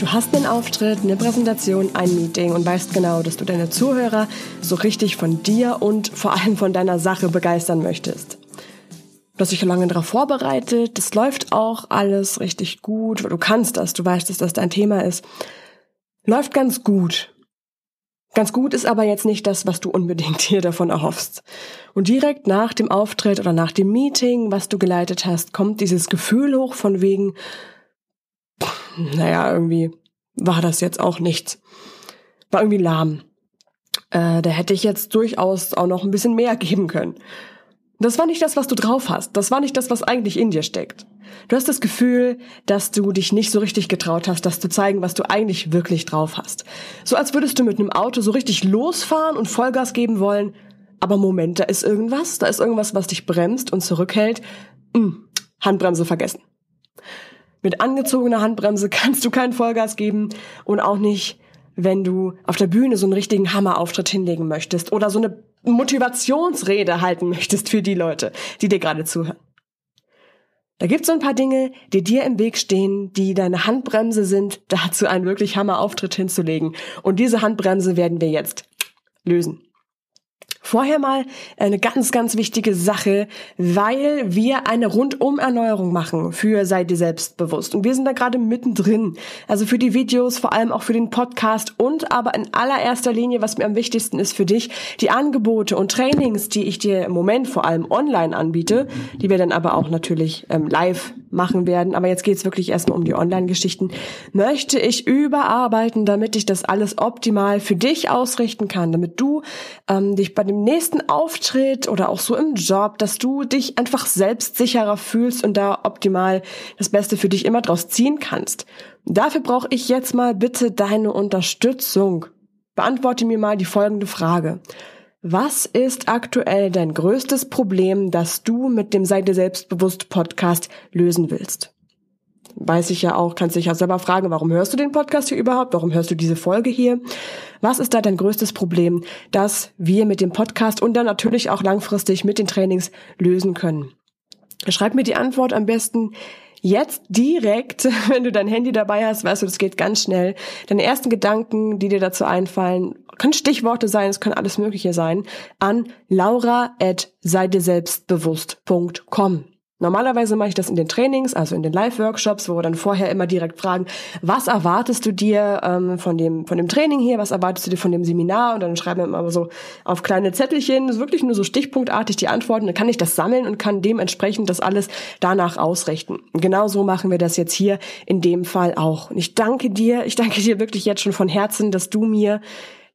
Du hast einen Auftritt, eine Präsentation, ein Meeting und weißt genau, dass du deine Zuhörer so richtig von dir und vor allem von deiner Sache begeistern möchtest. Du hast dich lange darauf vorbereitet, das läuft auch alles richtig gut, du kannst das, du weißt, dass das dein Thema ist. Läuft ganz gut. Ganz gut ist aber jetzt nicht das, was du unbedingt hier davon erhoffst. Und direkt nach dem Auftritt oder nach dem Meeting, was du geleitet hast, kommt dieses Gefühl hoch von wegen, naja, irgendwie war das jetzt auch nichts. War irgendwie lahm. Äh, da hätte ich jetzt durchaus auch noch ein bisschen mehr geben können. Das war nicht das, was du drauf hast. Das war nicht das, was eigentlich in dir steckt. Du hast das Gefühl, dass du dich nicht so richtig getraut hast, das zu zeigen, was du eigentlich wirklich drauf hast. So als würdest du mit einem Auto so richtig losfahren und Vollgas geben wollen. Aber Moment, da ist irgendwas, da ist irgendwas, was dich bremst und zurückhält. Hm, Handbremse vergessen. Mit angezogener Handbremse kannst du keinen Vollgas geben und auch nicht, wenn du auf der Bühne so einen richtigen Hammerauftritt hinlegen möchtest oder so eine Motivationsrede halten möchtest für die Leute, die dir gerade zuhören. Da gibt's so ein paar Dinge, die dir im Weg stehen, die deine Handbremse sind, dazu einen wirklich Hammerauftritt hinzulegen. Und diese Handbremse werden wir jetzt lösen. Vorher mal eine ganz, ganz wichtige Sache, weil wir eine Rundum-Erneuerung machen für Sei dir selbstbewusst. Und wir sind da gerade mittendrin. Also für die Videos, vor allem auch für den Podcast und aber in allererster Linie, was mir am wichtigsten ist für dich, die Angebote und Trainings, die ich dir im Moment vor allem online anbiete, die wir dann aber auch natürlich ähm, live machen werden. Aber jetzt geht's wirklich erstmal um die Online-Geschichten. Möchte ich überarbeiten, damit ich das alles optimal für dich ausrichten kann, damit du ähm, dich bei dem nächsten Auftritt oder auch so im Job, dass du dich einfach selbstsicherer fühlst und da optimal das Beste für dich immer draus ziehen kannst. Dafür brauche ich jetzt mal bitte deine Unterstützung. Beantworte mir mal die folgende Frage. Was ist aktuell dein größtes Problem, das du mit dem Sei selbstbewusst Podcast lösen willst? weiß ich ja auch, kannst dich ja selber fragen, warum hörst du den Podcast hier überhaupt? Warum hörst du diese Folge hier? Was ist da dein größtes Problem, das wir mit dem Podcast und dann natürlich auch langfristig mit den Trainings lösen können? Schreib mir die Antwort am besten jetzt direkt, wenn du dein Handy dabei hast, weißt du, das geht ganz schnell. Deine ersten Gedanken, die dir dazu einfallen, können Stichworte sein, es können alles Mögliche sein, an laura at seideselbstbewusst.com. Normalerweise mache ich das in den Trainings, also in den Live-Workshops, wo wir dann vorher immer direkt fragen, was erwartest du dir ähm, von dem von dem Training hier, was erwartest du dir von dem Seminar und dann schreiben wir immer so auf kleine Zettelchen, wirklich nur so stichpunktartig die Antworten, dann kann ich das sammeln und kann dementsprechend das alles danach ausrichten. Und genau so machen wir das jetzt hier in dem Fall auch. Und ich danke dir, ich danke dir wirklich jetzt schon von Herzen, dass du mir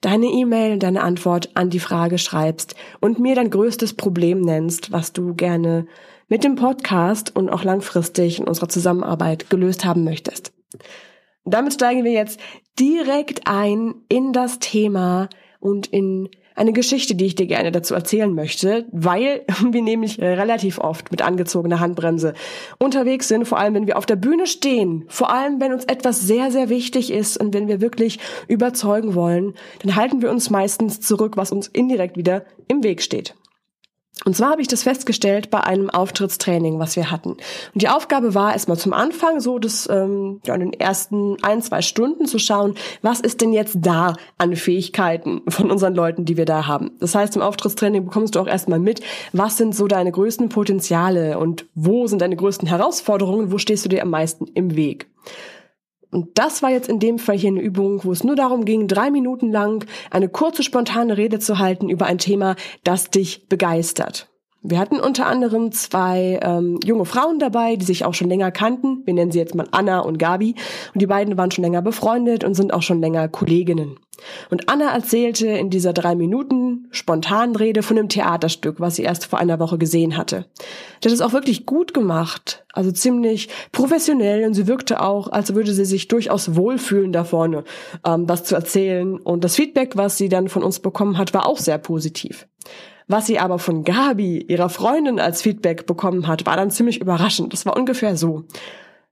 deine E-Mail und deine Antwort an die Frage schreibst und mir dein größtes Problem nennst, was du gerne mit dem Podcast und auch langfristig in unserer Zusammenarbeit gelöst haben möchtest. Damit steigen wir jetzt direkt ein in das Thema und in eine Geschichte, die ich dir gerne dazu erzählen möchte, weil wir nämlich relativ oft mit angezogener Handbremse unterwegs sind, vor allem wenn wir auf der Bühne stehen, vor allem wenn uns etwas sehr, sehr wichtig ist und wenn wir wirklich überzeugen wollen, dann halten wir uns meistens zurück, was uns indirekt wieder im Weg steht. Und zwar habe ich das festgestellt bei einem Auftrittstraining, was wir hatten. Und die Aufgabe war erstmal zum Anfang so, das ähm, ja, in den ersten ein, zwei Stunden zu schauen, was ist denn jetzt da an Fähigkeiten von unseren Leuten, die wir da haben. Das heißt, im Auftrittstraining bekommst du auch erstmal mit, was sind so deine größten Potenziale und wo sind deine größten Herausforderungen, wo stehst du dir am meisten im Weg. Und das war jetzt in dem Fall hier eine Übung, wo es nur darum ging, drei Minuten lang eine kurze, spontane Rede zu halten über ein Thema, das dich begeistert. Wir hatten unter anderem zwei ähm, junge Frauen dabei, die sich auch schon länger kannten. Wir nennen sie jetzt mal Anna und Gabi. Und die beiden waren schon länger befreundet und sind auch schon länger Kolleginnen. Und Anna erzählte in dieser drei Minuten spontanen Rede von einem Theaterstück, was sie erst vor einer Woche gesehen hatte. Hat es auch wirklich gut gemacht, also ziemlich professionell und sie wirkte auch, als würde sie sich durchaus wohlfühlen da vorne, ähm, was zu erzählen. Und das Feedback, was sie dann von uns bekommen hat, war auch sehr positiv. Was sie aber von Gabi, ihrer Freundin, als Feedback bekommen hat, war dann ziemlich überraschend. Das war ungefähr so.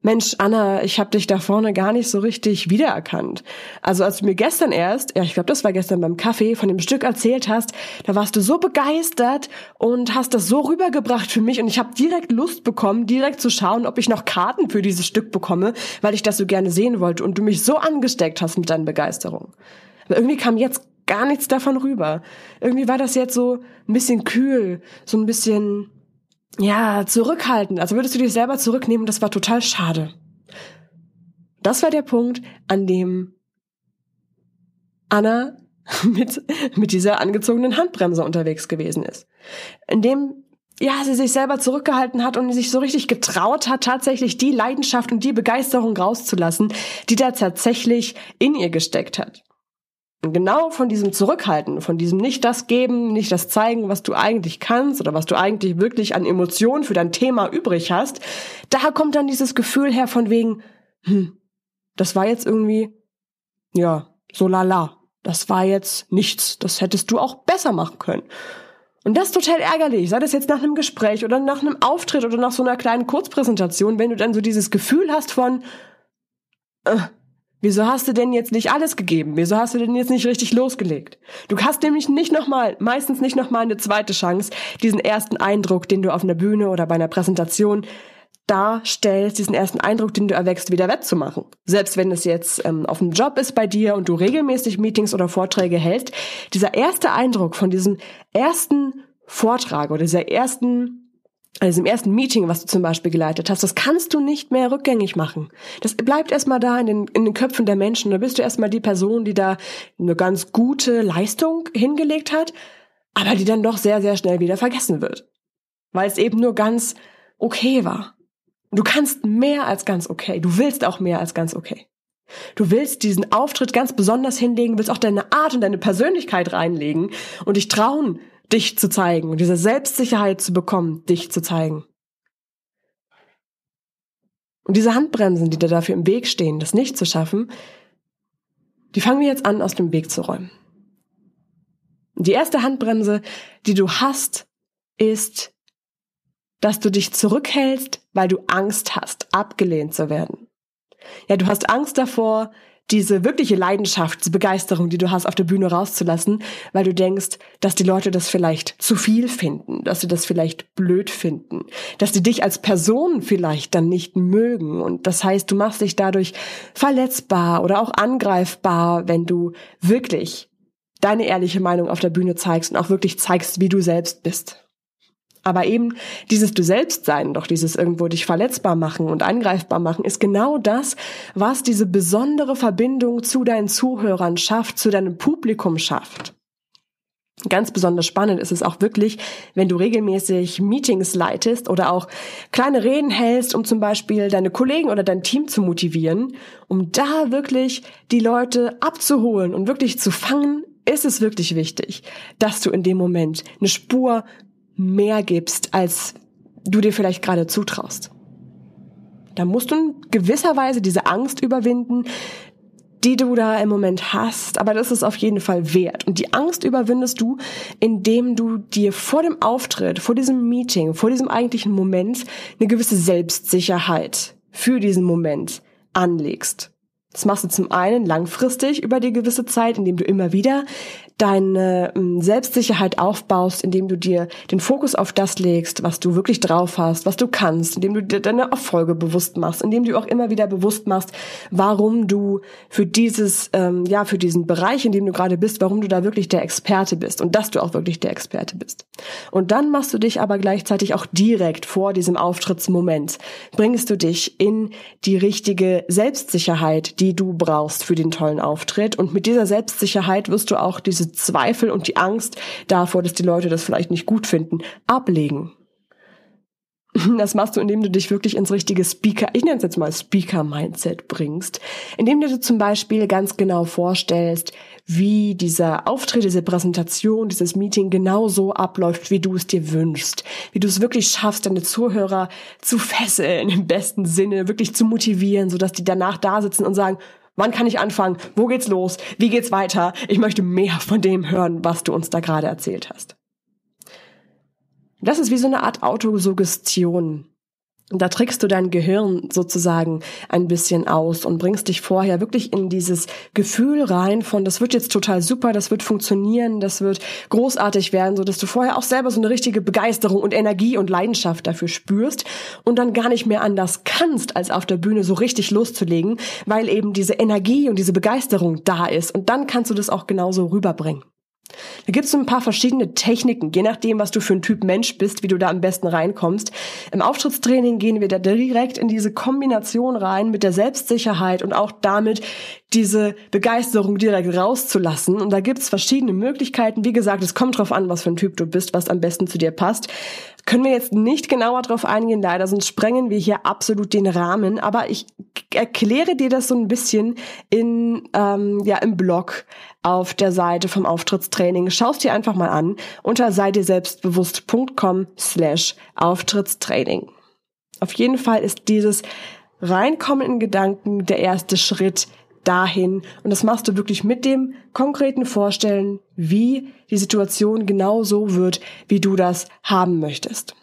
Mensch, Anna, ich habe dich da vorne gar nicht so richtig wiedererkannt. Also als du mir gestern erst, ja, ich glaube, das war gestern beim Kaffee, von dem Stück erzählt hast, da warst du so begeistert und hast das so rübergebracht für mich und ich habe direkt Lust bekommen, direkt zu schauen, ob ich noch Karten für dieses Stück bekomme, weil ich das so gerne sehen wollte und du mich so angesteckt hast mit deiner Begeisterung. Aber irgendwie kam jetzt gar nichts davon rüber. Irgendwie war das jetzt so ein bisschen kühl, so ein bisschen ja, zurückhaltend, also würdest du dich selber zurücknehmen, das war total schade. Das war der Punkt, an dem Anna mit, mit dieser angezogenen Handbremse unterwegs gewesen ist. In dem, ja, sie sich selber zurückgehalten hat und sich so richtig getraut hat, tatsächlich die Leidenschaft und die Begeisterung rauszulassen, die da tatsächlich in ihr gesteckt hat. Genau von diesem Zurückhalten, von diesem nicht das geben, nicht das zeigen, was du eigentlich kannst oder was du eigentlich wirklich an Emotionen für dein Thema übrig hast, da kommt dann dieses Gefühl her von wegen, hm, das war jetzt irgendwie, ja, so lala. Das war jetzt nichts. Das hättest du auch besser machen können. Und das ist total ärgerlich, sei das jetzt nach einem Gespräch oder nach einem Auftritt oder nach so einer kleinen Kurzpräsentation, wenn du dann so dieses Gefühl hast von, äh, Wieso hast du denn jetzt nicht alles gegeben? Wieso hast du denn jetzt nicht richtig losgelegt? Du hast nämlich nicht nochmal, meistens nicht nochmal eine zweite Chance, diesen ersten Eindruck, den du auf einer Bühne oder bei einer Präsentation darstellst, diesen ersten Eindruck, den du erwächst, wieder wettzumachen. Selbst wenn es jetzt ähm, auf dem Job ist bei dir und du regelmäßig Meetings oder Vorträge hältst, dieser erste Eindruck von diesem ersten Vortrag oder dieser ersten also im ersten Meeting, was du zum Beispiel geleitet hast, das kannst du nicht mehr rückgängig machen. Das bleibt erstmal da in den, in den Köpfen der Menschen. Da bist du erstmal die Person, die da eine ganz gute Leistung hingelegt hat, aber die dann doch sehr, sehr schnell wieder vergessen wird. Weil es eben nur ganz okay war. Du kannst mehr als ganz okay. Du willst auch mehr als ganz okay. Du willst diesen Auftritt ganz besonders hinlegen, willst auch deine Art und deine Persönlichkeit reinlegen und dich trauen, dich zu zeigen und diese Selbstsicherheit zu bekommen, dich zu zeigen. Und diese Handbremsen, die da dafür im Weg stehen, das nicht zu schaffen, die fangen wir jetzt an, aus dem Weg zu räumen. Und die erste Handbremse, die du hast, ist, dass du dich zurückhältst, weil du Angst hast, abgelehnt zu werden. Ja, du hast Angst davor, diese wirkliche Leidenschaft, Begeisterung, die du hast, auf der Bühne rauszulassen, weil du denkst, dass die Leute das vielleicht zu viel finden, dass sie das vielleicht blöd finden, dass sie dich als Person vielleicht dann nicht mögen. Und das heißt, du machst dich dadurch verletzbar oder auch angreifbar, wenn du wirklich deine ehrliche Meinung auf der Bühne zeigst und auch wirklich zeigst, wie du selbst bist. Aber eben dieses Du selbst sein, doch dieses irgendwo dich verletzbar machen und angreifbar machen, ist genau das, was diese besondere Verbindung zu deinen Zuhörern schafft, zu deinem Publikum schafft. Ganz besonders spannend ist es auch wirklich, wenn du regelmäßig Meetings leitest oder auch kleine Reden hältst, um zum Beispiel deine Kollegen oder dein Team zu motivieren, um da wirklich die Leute abzuholen und wirklich zu fangen, ist es wirklich wichtig, dass du in dem Moment eine Spur mehr gibst, als du dir vielleicht gerade zutraust. Da musst du in gewisser Weise diese Angst überwinden, die du da im Moment hast, aber das ist auf jeden Fall wert. Und die Angst überwindest du, indem du dir vor dem Auftritt, vor diesem Meeting, vor diesem eigentlichen Moment eine gewisse Selbstsicherheit für diesen Moment anlegst. Das machst du zum einen langfristig über die gewisse Zeit, indem du immer wieder deine ähm, Selbstsicherheit aufbaust, indem du dir den Fokus auf das legst, was du wirklich drauf hast, was du kannst, indem du dir deine Erfolge bewusst machst, indem du auch immer wieder bewusst machst, warum du für dieses, ähm, ja, für diesen Bereich, in dem du gerade bist, warum du da wirklich der Experte bist und dass du auch wirklich der Experte bist. Und dann machst du dich aber gleichzeitig auch direkt vor diesem Auftrittsmoment, bringst du dich in die richtige Selbstsicherheit, die du brauchst für den tollen Auftritt und mit dieser Selbstsicherheit wirst du auch diese diese Zweifel und die Angst davor, dass die Leute das vielleicht nicht gut finden, ablegen. Das machst du, indem du dich wirklich ins richtige Speaker, ich nenne es jetzt mal Speaker-Mindset bringst, indem du dir zum Beispiel ganz genau vorstellst, wie dieser Auftritt, diese Präsentation, dieses Meeting genau so abläuft, wie du es dir wünschst, wie du es wirklich schaffst, deine Zuhörer zu fesseln, im besten Sinne, wirklich zu motivieren, sodass die danach da sitzen und sagen, Wann kann ich anfangen? Wo geht's los? Wie geht's weiter? Ich möchte mehr von dem hören, was du uns da gerade erzählt hast. Das ist wie so eine Art Autosuggestion. Da trickst du dein Gehirn sozusagen ein bisschen aus und bringst dich vorher wirklich in dieses Gefühl rein von, das wird jetzt total super, das wird funktionieren, das wird großartig werden, so dass du vorher auch selber so eine richtige Begeisterung und Energie und Leidenschaft dafür spürst und dann gar nicht mehr anders kannst, als auf der Bühne so richtig loszulegen, weil eben diese Energie und diese Begeisterung da ist und dann kannst du das auch genauso rüberbringen. Da gibt es so ein paar verschiedene Techniken, je nachdem, was du für ein Typ Mensch bist, wie du da am besten reinkommst. Im Auftrittstraining gehen wir da direkt in diese Kombination rein mit der Selbstsicherheit und auch damit diese Begeisterung direkt rauszulassen. Und da gibt es verschiedene Möglichkeiten. Wie gesagt, es kommt drauf an, was für ein Typ du bist, was am besten zu dir passt. Können wir jetzt nicht genauer drauf eingehen, leider, sonst sprengen wir hier absolut den Rahmen. Aber ich erkläre dir das so ein bisschen in, ähm, ja, im Blog auf der Seite vom Auftrittstraining. Schau es dir einfach mal an unter seidirselbstbewusst.com slash Auftrittstraining. Auf jeden Fall ist dieses Reinkommen in Gedanken der erste Schritt dahin. Und das machst du wirklich mit dem konkreten Vorstellen, wie die Situation genau so wird, wie du das haben möchtest.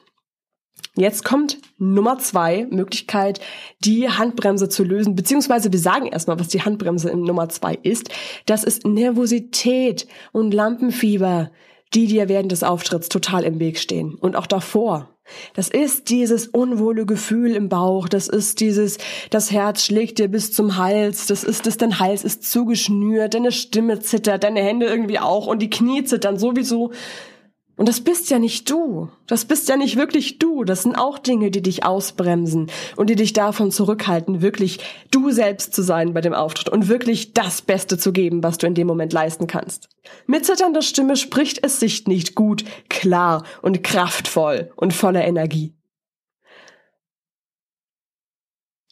Jetzt kommt Nummer zwei Möglichkeit, die Handbremse zu lösen, beziehungsweise wir sagen erstmal, was die Handbremse in Nummer zwei ist. Das ist Nervosität und Lampenfieber, die dir während des Auftritts total im Weg stehen und auch davor. Das ist dieses unwohle Gefühl im Bauch, das ist dieses, das Herz schlägt dir bis zum Hals, das ist es, dein Hals ist zugeschnürt, deine Stimme zittert, deine Hände irgendwie auch und die Knie zittern sowieso. Und das bist ja nicht du. Das bist ja nicht wirklich du. Das sind auch Dinge, die dich ausbremsen und die dich davon zurückhalten, wirklich du selbst zu sein bei dem Auftritt und wirklich das Beste zu geben, was du in dem Moment leisten kannst. Mit zitternder Stimme spricht es sich nicht gut, klar und kraftvoll und voller Energie.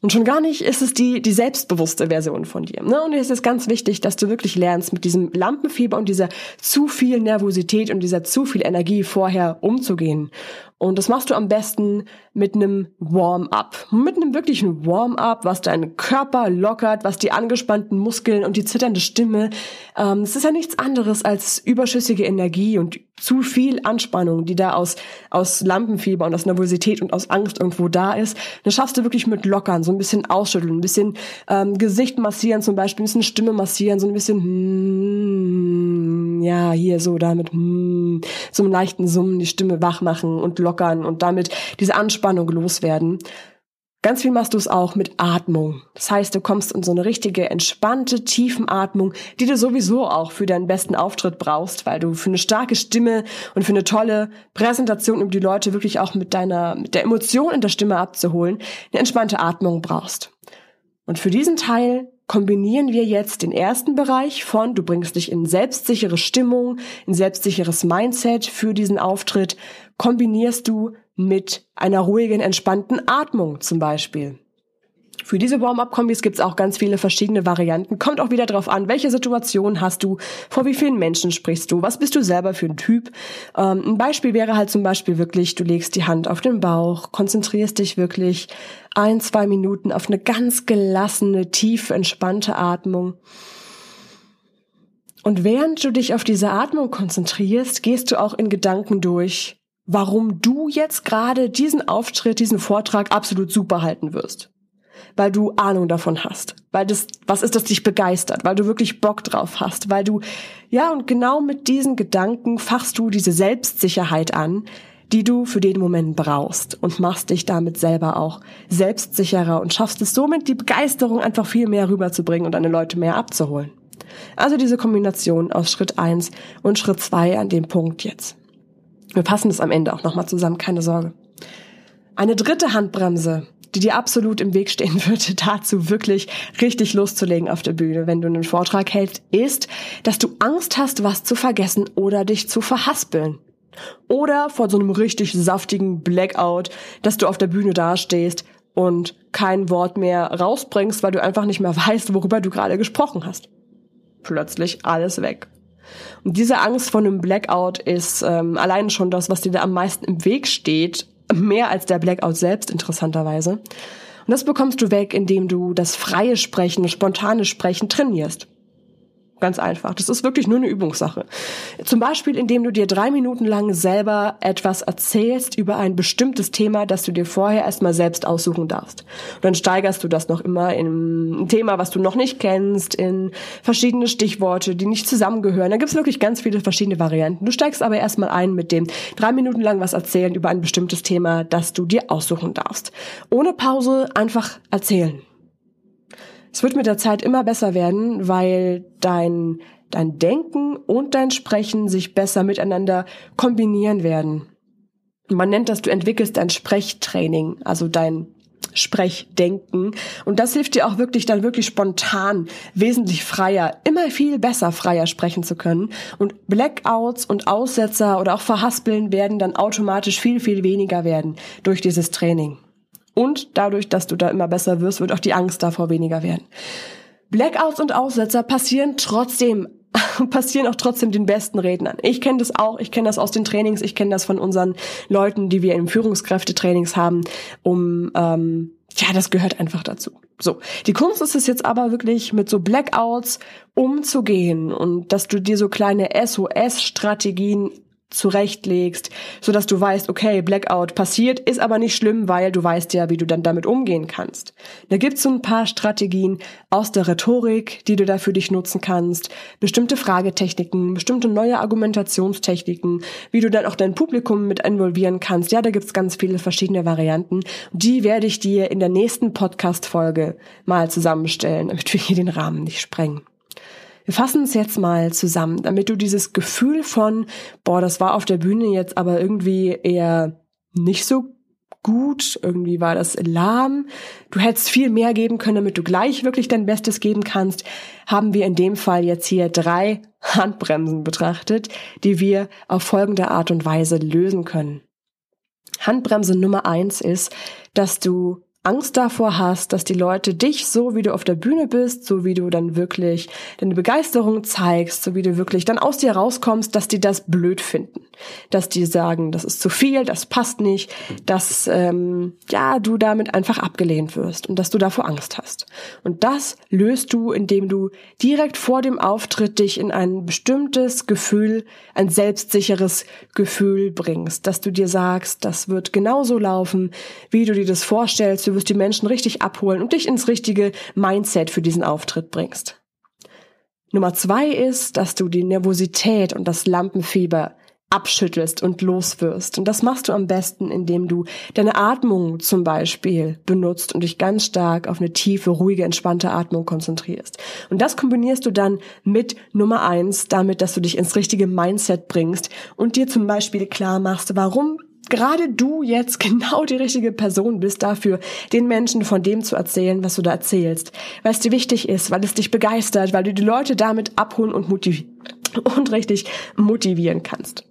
Und schon gar nicht ist es die, die selbstbewusste Version von dir. Ne? Und es ist ganz wichtig, dass du wirklich lernst, mit diesem Lampenfieber und dieser zu viel Nervosität und dieser zu viel Energie vorher umzugehen. Und das machst du am besten mit einem Warm-up. Mit einem wirklichen Warm-up, was deinen Körper lockert, was die angespannten Muskeln und die zitternde Stimme. Ähm, es ist ja nichts anderes als überschüssige Energie und zu viel Anspannung, die da aus, aus Lampenfieber und aus Nervosität und aus Angst irgendwo da ist. Das schaffst du wirklich mit Lockern, so ein bisschen ausschütteln, ein bisschen ähm, Gesicht massieren zum Beispiel, ein bisschen Stimme massieren, so ein bisschen, hmm, ja, hier so damit, hmm, so einen leichten Summen die Stimme wach machen und lockern und damit diese Anspannung loswerden. Ganz viel machst du es auch mit Atmung. Das heißt, du kommst in so eine richtige, entspannte, Tiefenatmung, die du sowieso auch für deinen besten Auftritt brauchst, weil du für eine starke Stimme und für eine tolle Präsentation, um die Leute wirklich auch mit deiner, mit der Emotion in der Stimme abzuholen, eine entspannte Atmung brauchst. Und für diesen Teil kombinieren wir jetzt den ersten Bereich von, du bringst dich in selbstsichere Stimmung, in selbstsicheres Mindset für diesen Auftritt, kombinierst du mit einer ruhigen, entspannten Atmung zum Beispiel. Für diese Warm-up-Kombis gibt es auch ganz viele verschiedene Varianten. Kommt auch wieder darauf an, welche Situation hast du, vor wie vielen Menschen sprichst du, was bist du selber für ein Typ. Ähm, ein Beispiel wäre halt zum Beispiel wirklich, du legst die Hand auf den Bauch, konzentrierst dich wirklich ein, zwei Minuten auf eine ganz gelassene, tiefe, entspannte Atmung. Und während du dich auf diese Atmung konzentrierst, gehst du auch in Gedanken durch, warum du jetzt gerade diesen Auftritt, diesen Vortrag absolut super halten wirst weil du Ahnung davon hast, weil das was ist, das dich begeistert, weil du wirklich Bock drauf hast, weil du ja und genau mit diesen Gedanken fachst du diese Selbstsicherheit an, die du für den Moment brauchst und machst dich damit selber auch selbstsicherer und schaffst es somit die Begeisterung einfach viel mehr rüberzubringen und deine Leute mehr abzuholen. Also diese Kombination aus Schritt eins und Schritt zwei an dem Punkt jetzt. Wir passen es am Ende auch nochmal zusammen, keine Sorge. Eine dritte Handbremse die dir absolut im Weg stehen würde, dazu wirklich richtig loszulegen auf der Bühne, wenn du einen Vortrag hältst, ist, dass du Angst hast, was zu vergessen oder dich zu verhaspeln. Oder vor so einem richtig saftigen Blackout, dass du auf der Bühne dastehst und kein Wort mehr rausbringst, weil du einfach nicht mehr weißt, worüber du gerade gesprochen hast. Plötzlich alles weg. Und diese Angst vor einem Blackout ist ähm, allein schon das, was dir da am meisten im Weg steht, mehr als der Blackout selbst interessanterweise. Und das bekommst du weg, indem du das freie Sprechen, spontane Sprechen trainierst. Ganz einfach. Das ist wirklich nur eine Übungssache. Zum Beispiel, indem du dir drei Minuten lang selber etwas erzählst über ein bestimmtes Thema, das du dir vorher erstmal selbst aussuchen darfst. Und dann steigerst du das noch immer in ein Thema, was du noch nicht kennst, in verschiedene Stichworte, die nicht zusammengehören. Da gibt es wirklich ganz viele verschiedene Varianten. Du steigst aber erstmal ein mit dem drei Minuten lang was erzählen über ein bestimmtes Thema, das du dir aussuchen darfst. Ohne Pause einfach erzählen. Es wird mit der Zeit immer besser werden, weil dein, dein Denken und dein Sprechen sich besser miteinander kombinieren werden. Man nennt das, du entwickelst dein Sprechtraining, also dein Sprechdenken. Und das hilft dir auch wirklich dann wirklich spontan, wesentlich freier, immer viel besser freier sprechen zu können. Und Blackouts und Aussetzer oder auch Verhaspeln werden dann automatisch viel, viel weniger werden durch dieses Training. Und dadurch, dass du da immer besser wirst, wird auch die Angst davor weniger werden. Blackouts und Aussetzer passieren trotzdem passieren auch trotzdem den besten Rednern. Ich kenne das auch, ich kenne das aus den Trainings, ich kenne das von unseren Leuten, die wir im Führungskräftetrainings haben, um ähm, ja, das gehört einfach dazu. So, die Kunst ist es jetzt aber wirklich mit so Blackouts umzugehen und dass du dir so kleine SOS-Strategien zurechtlegst, so dass du weißt, okay, Blackout passiert, ist aber nicht schlimm, weil du weißt ja, wie du dann damit umgehen kannst. Da gibt's so ein paar Strategien aus der Rhetorik, die du da für dich nutzen kannst, bestimmte Fragetechniken, bestimmte neue Argumentationstechniken, wie du dann auch dein Publikum mit involvieren kannst. Ja, da gibt's ganz viele verschiedene Varianten. Die werde ich dir in der nächsten Podcast-Folge mal zusammenstellen, damit wir hier den Rahmen nicht sprengen. Wir fassen es jetzt mal zusammen, damit du dieses Gefühl von, boah, das war auf der Bühne jetzt aber irgendwie eher nicht so gut, irgendwie war das lahm, du hättest viel mehr geben können, damit du gleich wirklich dein Bestes geben kannst, haben wir in dem Fall jetzt hier drei Handbremsen betrachtet, die wir auf folgende Art und Weise lösen können. Handbremse Nummer eins ist, dass du Angst davor hast, dass die Leute dich so, wie du auf der Bühne bist, so wie du dann wirklich deine Begeisterung zeigst, so wie du wirklich dann aus dir rauskommst, dass die das blöd finden. Dass die sagen, das ist zu viel, das passt nicht, dass ähm, ja du damit einfach abgelehnt wirst und dass du davor Angst hast. Und das löst du, indem du direkt vor dem Auftritt dich in ein bestimmtes Gefühl, ein selbstsicheres Gefühl bringst, dass du dir sagst, das wird genauso laufen, wie du dir das vorstellst, du wirst die Menschen richtig abholen und dich ins richtige Mindset für diesen Auftritt bringst. Nummer zwei ist, dass du die Nervosität und das Lampenfieber abschüttelst und loswirst. Und das machst du am besten, indem du deine Atmung zum Beispiel benutzt und dich ganz stark auf eine tiefe, ruhige, entspannte Atmung konzentrierst. Und das kombinierst du dann mit Nummer eins, damit, dass du dich ins richtige Mindset bringst und dir zum Beispiel klar machst, warum gerade du jetzt genau die richtige Person bist dafür, den Menschen von dem zu erzählen, was du da erzählst. Weil es dir wichtig ist, weil es dich begeistert, weil du die Leute damit abholen und motivieren und richtig motivieren kannst.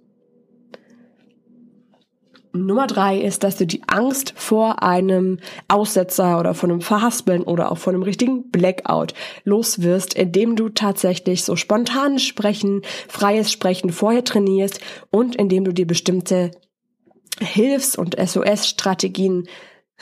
Nummer drei ist, dass du die Angst vor einem Aussetzer oder von einem Verhaspeln oder auch von einem richtigen Blackout loswirst, indem du tatsächlich so spontanes Sprechen, freies Sprechen vorher trainierst und indem du dir bestimmte Hilfs- und SOS-Strategien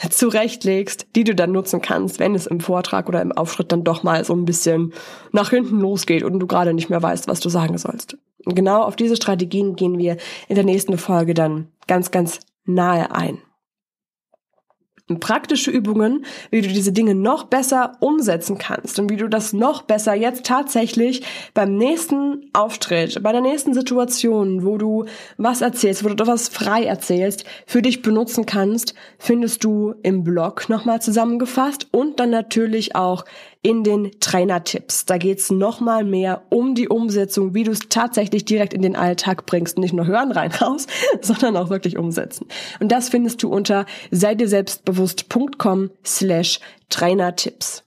zurechtlegst, die du dann nutzen kannst, wenn es im Vortrag oder im Auftritt dann doch mal so ein bisschen nach hinten losgeht und du gerade nicht mehr weißt, was du sagen sollst. Und genau auf diese Strategien gehen wir in der nächsten Folge dann ganz, ganz nahe ein praktische Übungen, wie du diese Dinge noch besser umsetzen kannst und wie du das noch besser jetzt tatsächlich beim nächsten Auftritt, bei der nächsten Situation, wo du was erzählst, wo du was frei erzählst, für dich benutzen kannst, findest du im Blog nochmal zusammengefasst und dann natürlich auch in den Trainertipps. Da geht's nochmal mehr um die Umsetzung, wie du es tatsächlich direkt in den Alltag bringst. Nicht nur hören rein raus, sondern auch wirklich umsetzen. Und das findest du unter sei dir selbstbewusst.com slash Trainertipps.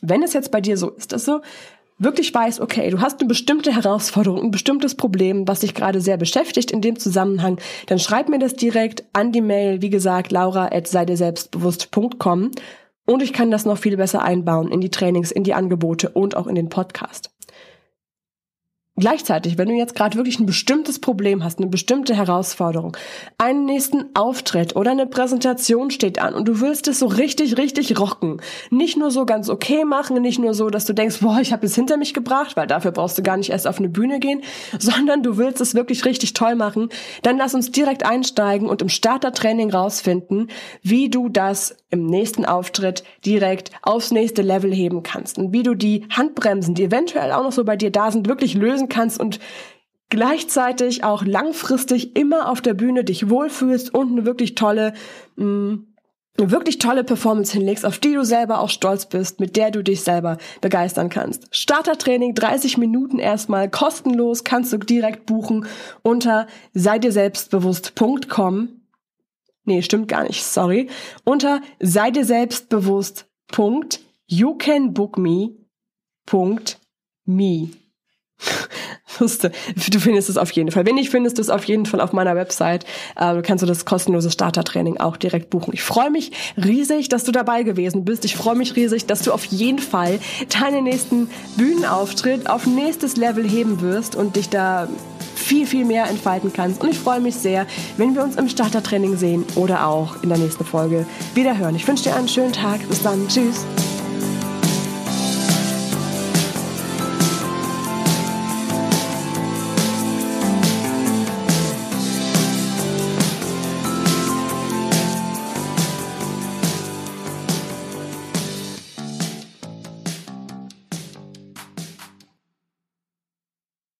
Wenn es jetzt bei dir so ist, dass du wirklich weißt, okay, du hast eine bestimmte Herausforderung, ein bestimmtes Problem, was dich gerade sehr beschäftigt in dem Zusammenhang, dann schreib mir das direkt an die Mail, wie gesagt, laura at sei selbstbewusst.com und ich kann das noch viel besser einbauen in die Trainings, in die Angebote und auch in den Podcast. Gleichzeitig, wenn du jetzt gerade wirklich ein bestimmtes Problem hast, eine bestimmte Herausforderung, einen nächsten Auftritt oder eine Präsentation steht an und du willst es so richtig, richtig rocken, nicht nur so ganz okay machen, nicht nur so, dass du denkst, boah, ich habe es hinter mich gebracht, weil dafür brauchst du gar nicht erst auf eine Bühne gehen, sondern du willst es wirklich richtig toll machen, dann lass uns direkt einsteigen und im Startertraining rausfinden, wie du das im nächsten Auftritt direkt aufs nächste Level heben kannst und wie du die Handbremsen, die eventuell auch noch so bei dir da sind, wirklich lösen lösen kannst und gleichzeitig auch langfristig immer auf der Bühne dich wohlfühlst und eine wirklich tolle, mh, mm, eine wirklich tolle Performance hinlegst, auf die du selber auch stolz bist, mit der du dich selber begeistern kannst. Startertraining, 30 Minuten erstmal, kostenlos, kannst du direkt buchen unter sei dir selbstbewusst.com. Nee, stimmt gar nicht, sorry. Unter sei dir selbstbewusst.youcanbookme.me wusste. Du findest es auf jeden Fall. Wenn nicht, findest du es auf jeden Fall auf meiner Website. Äh, du kannst du das kostenlose Startertraining auch direkt buchen. Ich freue mich riesig, dass du dabei gewesen bist. Ich freue mich riesig, dass du auf jeden Fall deinen nächsten Bühnenauftritt auf nächstes Level heben wirst und dich da viel, viel mehr entfalten kannst. Und ich freue mich sehr, wenn wir uns im Startertraining sehen oder auch in der nächsten Folge wieder hören. Ich wünsche dir einen schönen Tag. Bis dann. Tschüss.